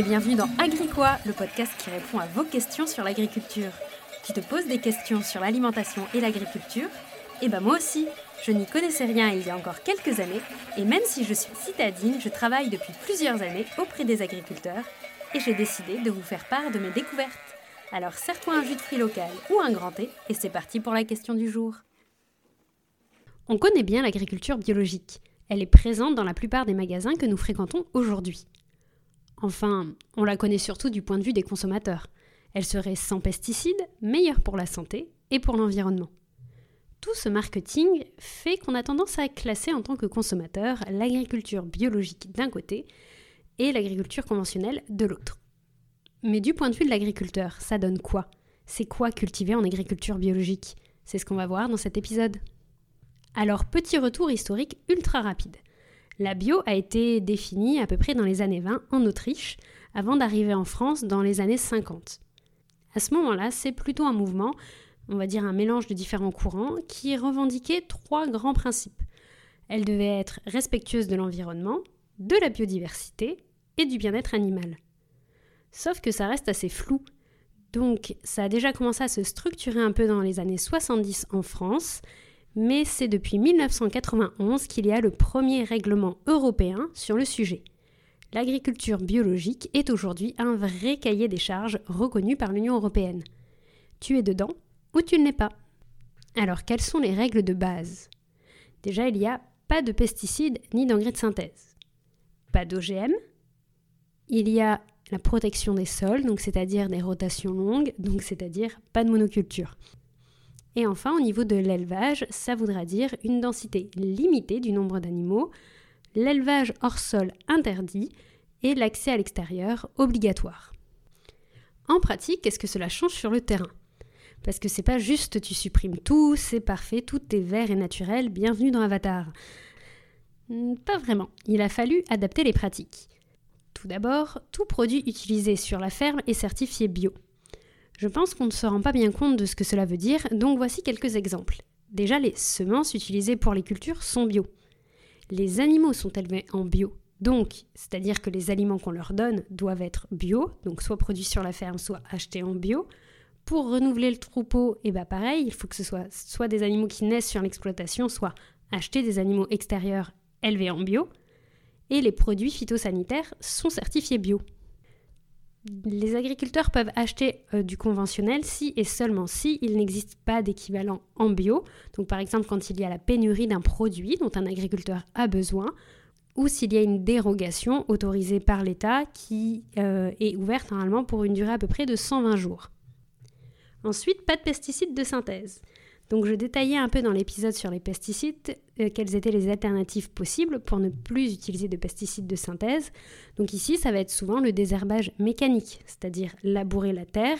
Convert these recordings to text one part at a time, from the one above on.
et bienvenue dans Agricois, le podcast qui répond à vos questions sur l'agriculture. Tu te poses des questions sur l'alimentation et l'agriculture Eh ben moi aussi, je n'y connaissais rien il y a encore quelques années, et même si je suis citadine, je travaille depuis plusieurs années auprès des agriculteurs, et j'ai décidé de vous faire part de mes découvertes. Alors serre-toi un jus de fruits local ou un grand thé, et c'est parti pour la question du jour. On connaît bien l'agriculture biologique. Elle est présente dans la plupart des magasins que nous fréquentons aujourd'hui. Enfin, on la connaît surtout du point de vue des consommateurs. Elle serait sans pesticides, meilleure pour la santé et pour l'environnement. Tout ce marketing fait qu'on a tendance à classer en tant que consommateur l'agriculture biologique d'un côté et l'agriculture conventionnelle de l'autre. Mais du point de vue de l'agriculteur, ça donne quoi? C'est quoi cultiver en agriculture biologique? C'est ce qu'on va voir dans cet épisode. Alors, petit retour historique ultra rapide. La bio a été définie à peu près dans les années 20 en Autriche, avant d'arriver en France dans les années 50. À ce moment-là, c'est plutôt un mouvement, on va dire un mélange de différents courants, qui revendiquait trois grands principes. Elle devait être respectueuse de l'environnement, de la biodiversité et du bien-être animal. Sauf que ça reste assez flou. Donc ça a déjà commencé à se structurer un peu dans les années 70 en France, mais c'est depuis 1991 qu'il y a le premier règlement européen sur le sujet. L'agriculture biologique est aujourd'hui un vrai cahier des charges reconnu par l'Union européenne. Tu es dedans ou tu ne l'es pas? Alors quelles sont les règles de base? Déjà, il n'y a pas de pesticides ni d'engrais de synthèse. Pas d'OGM. Il y a la protection des sols, donc c'est-à-dire des rotations longues, donc c'est-à-dire pas de monoculture. Et enfin, au niveau de l'élevage, ça voudra dire une densité limitée du nombre d'animaux, l'élevage hors sol interdit et l'accès à l'extérieur obligatoire. En pratique, qu'est-ce que cela change sur le terrain? Parce que c'est pas juste tu supprimes tout, c'est parfait, tout est vert et naturel, bienvenue dans Avatar. Hmm, pas vraiment, il a fallu adapter les pratiques. Tout d'abord, tout produit utilisé sur la ferme est certifié bio. Je pense qu'on ne se rend pas bien compte de ce que cela veut dire, donc voici quelques exemples. Déjà, les semences utilisées pour les cultures sont bio. Les animaux sont élevés en bio, donc c'est-à-dire que les aliments qu'on leur donne doivent être bio, donc soit produits sur la ferme, soit achetés en bio. Pour renouveler le troupeau, et eh ben pareil, il faut que ce soit soit des animaux qui naissent sur l'exploitation, soit acheter des animaux extérieurs élevés en bio. Et les produits phytosanitaires sont certifiés bio les agriculteurs peuvent acheter euh, du conventionnel si et seulement si il n'existe pas d'équivalent en bio. Donc par exemple quand il y a la pénurie d'un produit dont un agriculteur a besoin ou s'il y a une dérogation autorisée par l'État qui euh, est ouverte normalement pour une durée à peu près de 120 jours. Ensuite, pas de pesticides de synthèse. Donc je détaillais un peu dans l'épisode sur les pesticides euh, quelles étaient les alternatives possibles pour ne plus utiliser de pesticides de synthèse. Donc ici, ça va être souvent le désherbage mécanique, c'est-à-dire labourer la terre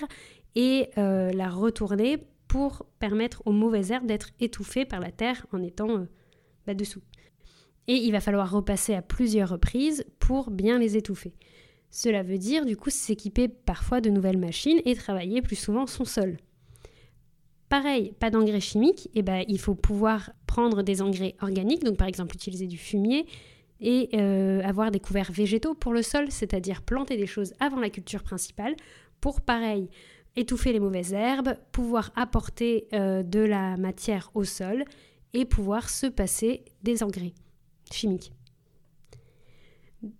et euh, la retourner pour permettre aux mauvaises herbes d'être étouffées par la terre en étant euh, bas dessous. Et il va falloir repasser à plusieurs reprises pour bien les étouffer. Cela veut dire du coup s'équiper parfois de nouvelles machines et travailler plus souvent son sol. Pareil, pas d'engrais chimiques, eh ben, il faut pouvoir prendre des engrais organiques, donc par exemple utiliser du fumier et euh, avoir des couverts végétaux pour le sol, c'est-à-dire planter des choses avant la culture principale pour pareil étouffer les mauvaises herbes, pouvoir apporter euh, de la matière au sol et pouvoir se passer des engrais chimiques.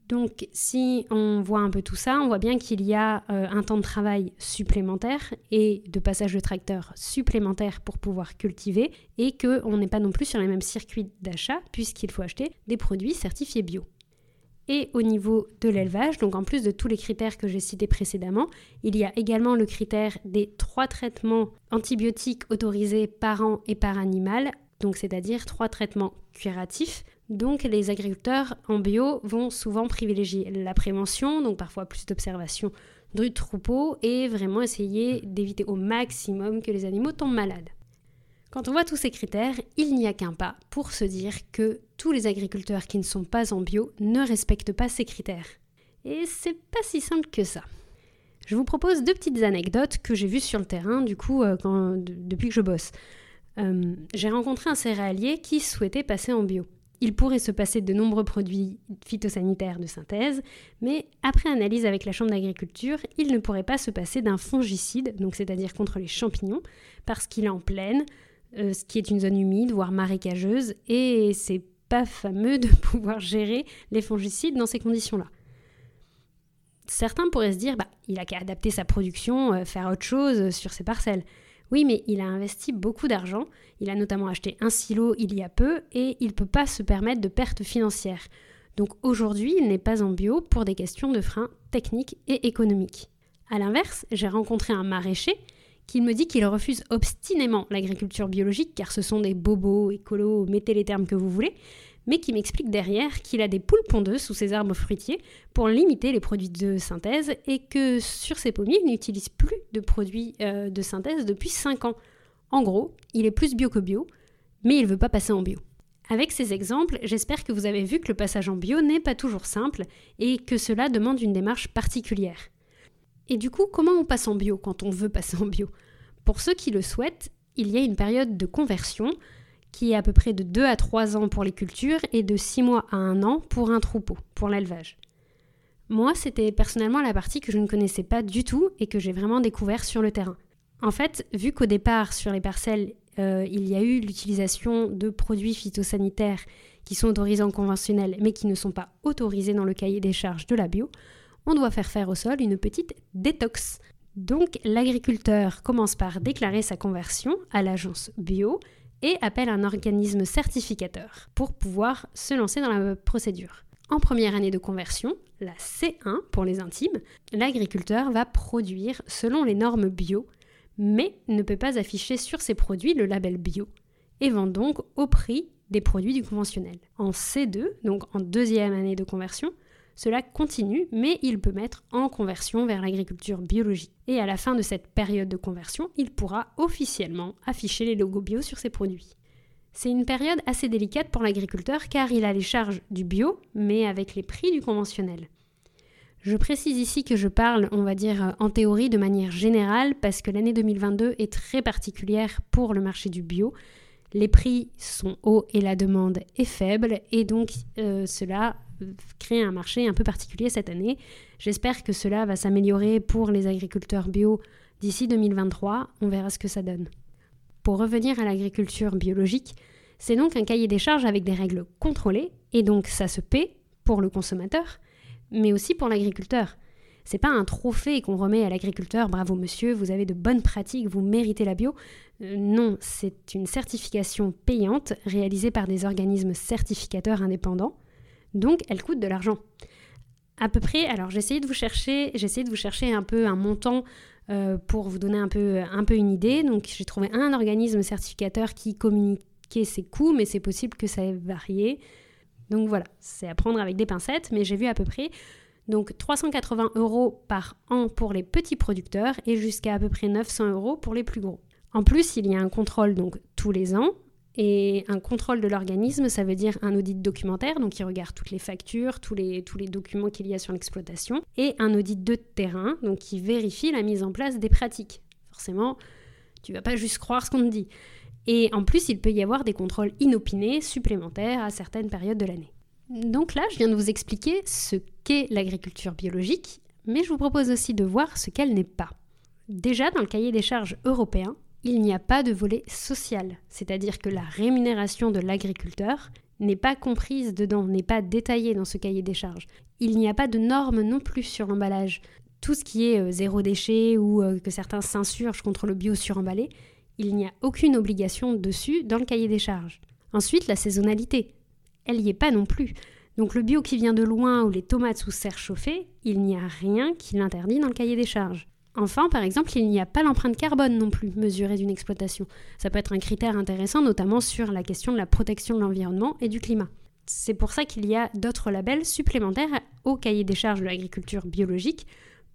Donc si on voit un peu tout ça, on voit bien qu'il y a euh, un temps de travail supplémentaire et de passage de tracteur supplémentaire pour pouvoir cultiver et qu'on n'est pas non plus sur les mêmes circuits d'achat puisqu'il faut acheter des produits certifiés bio. Et au niveau de l'élevage, donc en plus de tous les critères que j'ai cités précédemment, il y a également le critère des trois traitements antibiotiques autorisés par an et par animal, donc c'est-à-dire trois traitements curatifs donc les agriculteurs en bio vont souvent privilégier la prévention, donc parfois plus d'observation du troupeau, et vraiment essayer d'éviter au maximum que les animaux tombent malades. Quand on voit tous ces critères, il n'y a qu'un pas pour se dire que tous les agriculteurs qui ne sont pas en bio ne respectent pas ces critères. Et c'est pas si simple que ça. Je vous propose deux petites anecdotes que j'ai vues sur le terrain, du coup, euh, depuis que je bosse. Euh, j'ai rencontré un céréalier qui souhaitait passer en bio. il pourrait se passer de nombreux produits phytosanitaires de synthèse, mais après analyse avec la Chambre d'agriculture, il ne pourrait pas se passer d'un fongicide, donc c'est-à-dire contre les champignons, parce qu'il est en plaine, euh, ce qui est une zone humide, voire marécageuse, et c'est pas fameux de pouvoir gérer les fongicides dans ces conditions-là. Certains pourraient se dire, bah, il a qu'à adapter sa production, euh, faire autre chose sur ses parcelles. Oui, mais il a investi beaucoup d'argent, il a notamment acheté un silo il y a peu et il ne peut pas se permettre de pertes financières. Donc aujourd'hui, il n'est pas en bio pour des questions de freins techniques et économiques. A l'inverse, j'ai rencontré un maraîcher qui me dit qu'il refuse obstinément l'agriculture biologique car ce sont des bobos, écolos, mettez les termes que vous voulez, mais qui m'explique derrière qu'il a des poules pondeuses sous ses arbres fruitiers pour limiter les produits de synthèse et que sur ses pommiers, il n'utilise plus de produits euh, de synthèse depuis 5 ans. En gros, il est plus bio que bio, mais il ne veut pas passer en bio. Avec ces exemples, j'espère que vous avez vu que le passage en bio n'est pas toujours simple et que cela demande une démarche particulière. Et du coup, comment on passe en bio quand on veut passer en bio? Pour ceux qui le souhaitent, il y a une période de conversion qui est à peu près de 2 à 3 ans pour les cultures et de 6 mois à 1 an pour un troupeau, pour l'élevage. Moi, c'était personnellement la partie que je ne connaissais pas du tout et que j'ai vraiment découvert sur le terrain. En fait, vu qu'au départ, sur les parcelles, euh, il y a eu l'utilisation de produits phytosanitaires qui sont autorisés en conventionnel mais qui ne sont pas autorisés dans le cahier des charges de la bio, on doit faire faire au sol une petite détox. Donc l'agriculteur commence par déclarer sa conversion à l'agence bio et appelle un organisme certificateur pour pouvoir se lancer dans la procédure. En première année de conversion, la C1 pour les intimes, l'agriculteur va produire selon les normes bio, mais ne peut pas afficher sur ses produits le label bio et vend donc au prix des produits du conventionnel. En C2, donc en deuxième année de conversion, cela continue, mais il peut mettre en conversion vers l'agriculture biologique. Et à la fin de cette période de conversion, il pourra officiellement afficher les logos bio sur ses produits. C'est une période assez délicate pour l'agriculteur car il a les charges du bio, mais avec les prix du conventionnel. Je précise ici que je parle, on va dire, en théorie de manière générale parce que l'année 2022 est très particulière pour le marché du bio. Les prix sont hauts et la demande est faible et donc euh, cela créer un marché un peu particulier cette année. J'espère que cela va s'améliorer pour les agriculteurs bio d'ici 2023. On verra ce que ça donne. Pour revenir à l'agriculture biologique, c'est donc un cahier des charges avec des règles contrôlées et donc ça se paie pour le consommateur, mais aussi pour l'agriculteur. C'est pas un trophée qu'on remet à l'agriculteur, bravo monsieur, vous avez de bonnes pratiques, vous méritez la bio. Euh, non, c'est une certification payante réalisée par des organismes certificateurs indépendants donc, elle coûte de l'argent. À peu près, alors j'ai essayé de vous chercher, j'ai de vous chercher un peu un montant euh, pour vous donner un peu, un peu une idée. Donc, j'ai trouvé un organisme certificateur qui communiquait ses coûts, mais c'est possible que ça ait varié. Donc voilà, c'est à prendre avec des pincettes, mais j'ai vu à peu près donc 380 euros par an pour les petits producteurs et jusqu'à à peu près 900 euros pour les plus gros. En plus, il y a un contrôle donc tous les ans et un contrôle de l'organisme, ça veut dire un audit documentaire, donc il regarde toutes les factures, tous les, documents qu'il y a sur l'exploitation, et un audit de terrain, donc qui vérifie la mise en place des pratiques. Forcément, tu vas pas juste croire ce qu'on te dit. Et en plus, il peut y avoir des contrôles inopinés supplémentaires à certaines périodes de l'année. Donc là, je viens de vous expliquer ce qu'est l'agriculture biologique, mais je vous propose aussi de voir ce qu'elle n'est pas. Déjà, dans le cahier des charges européen, il n'y a pas de volet social, c'est-à-dire que la rémunération de l'agriculteur n'est pas comprise dedans, n'est pas détaillée dans ce cahier des charges. Il n'y a pas de normes non plus sur l'emballage. Tout ce qui est euh, zéro déchet ou euh, que certains s'insurgent contre le bio suremballé, il n'y a aucune obligation dessus dans le cahier des charges. Ensuite, la saisonnalité. Elle n'y est pas non plus. Donc le bio qui vient de loin ou les tomates sous serre chauffée, il n'y a rien qui l'interdit dans le cahier des charges. Enfin, par exemple, il n'y a pas l'empreinte carbone non plus mesurée d'une exploitation. Ça peut être un critère intéressant, notamment sur la question de la protection de l'environnement et du climat. C'est pour ça qu'il y a d'autres labels supplémentaires au cahier des charges de l'agriculture biologique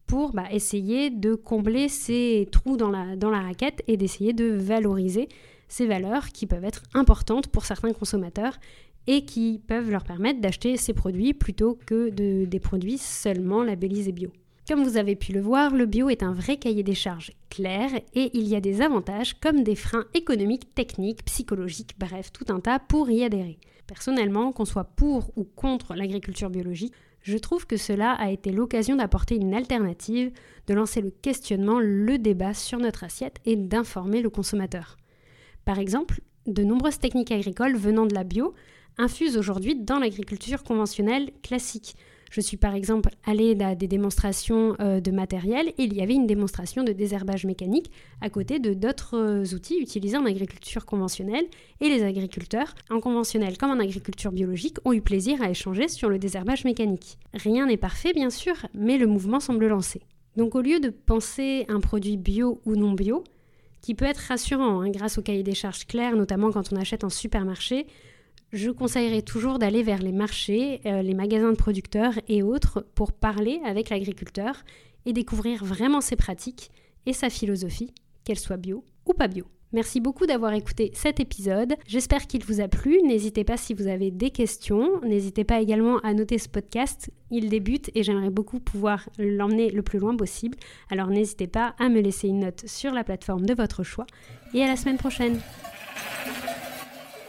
pour bah, essayer de combler ces trous dans la, raquette et d'essayer de valoriser ces valeurs qui peuvent être importantes pour certains consommateurs et qui peuvent leur permettre d'acheter ces produits plutôt que de, des produits seulement labellisés bio. Comme vous avez pu le voir, le bio est un vrai cahier des charges clair et il y a des avantages comme des freins économiques, techniques, psychologiques, bref, tout un tas pour y adhérer. Personnellement, qu'on soit pour ou contre l'agriculture biologique, je trouve que cela a été l'occasion d'apporter une alternative, de lancer le questionnement, le débat sur notre assiette et d'informer le consommateur. Par exemple, de nombreuses techniques agricoles venant de la bio infusent aujourd'hui dans l'agriculture conventionnelle classique. Je suis par exemple allée à des démonstrations euh, de matériel et il y avait une démonstration de désherbage mécanique à côté de d'autres euh, outils utilisés en agriculture conventionnelle et les agriculteurs, en conventionnel comme en agriculture biologique, ont eu plaisir à échanger sur le désherbage mécanique. Rien n'est parfait bien sûr, mais le mouvement semble lancé. Donc au lieu de penser un produit bio ou non bio, qui peut être rassurant hein, grâce au cahier des charges clair, notamment quand on achète en supermarché, je conseillerais toujours d'aller vers les marchés, euh, les magasins de producteurs et autres pour parler avec l'agriculteur et découvrir vraiment ses pratiques et sa philosophie, qu'elle soit bio ou pas bio. Merci beaucoup d'avoir écouté cet épisode. J'espère qu'il vous a plu. N'hésitez pas si vous avez des questions. N'hésitez pas également à noter ce podcast. Il débute et j'aimerais beaucoup pouvoir l'emmener le plus loin possible. Alors n'hésitez pas à me laisser une note sur la plateforme de votre choix. Et à la semaine prochaine.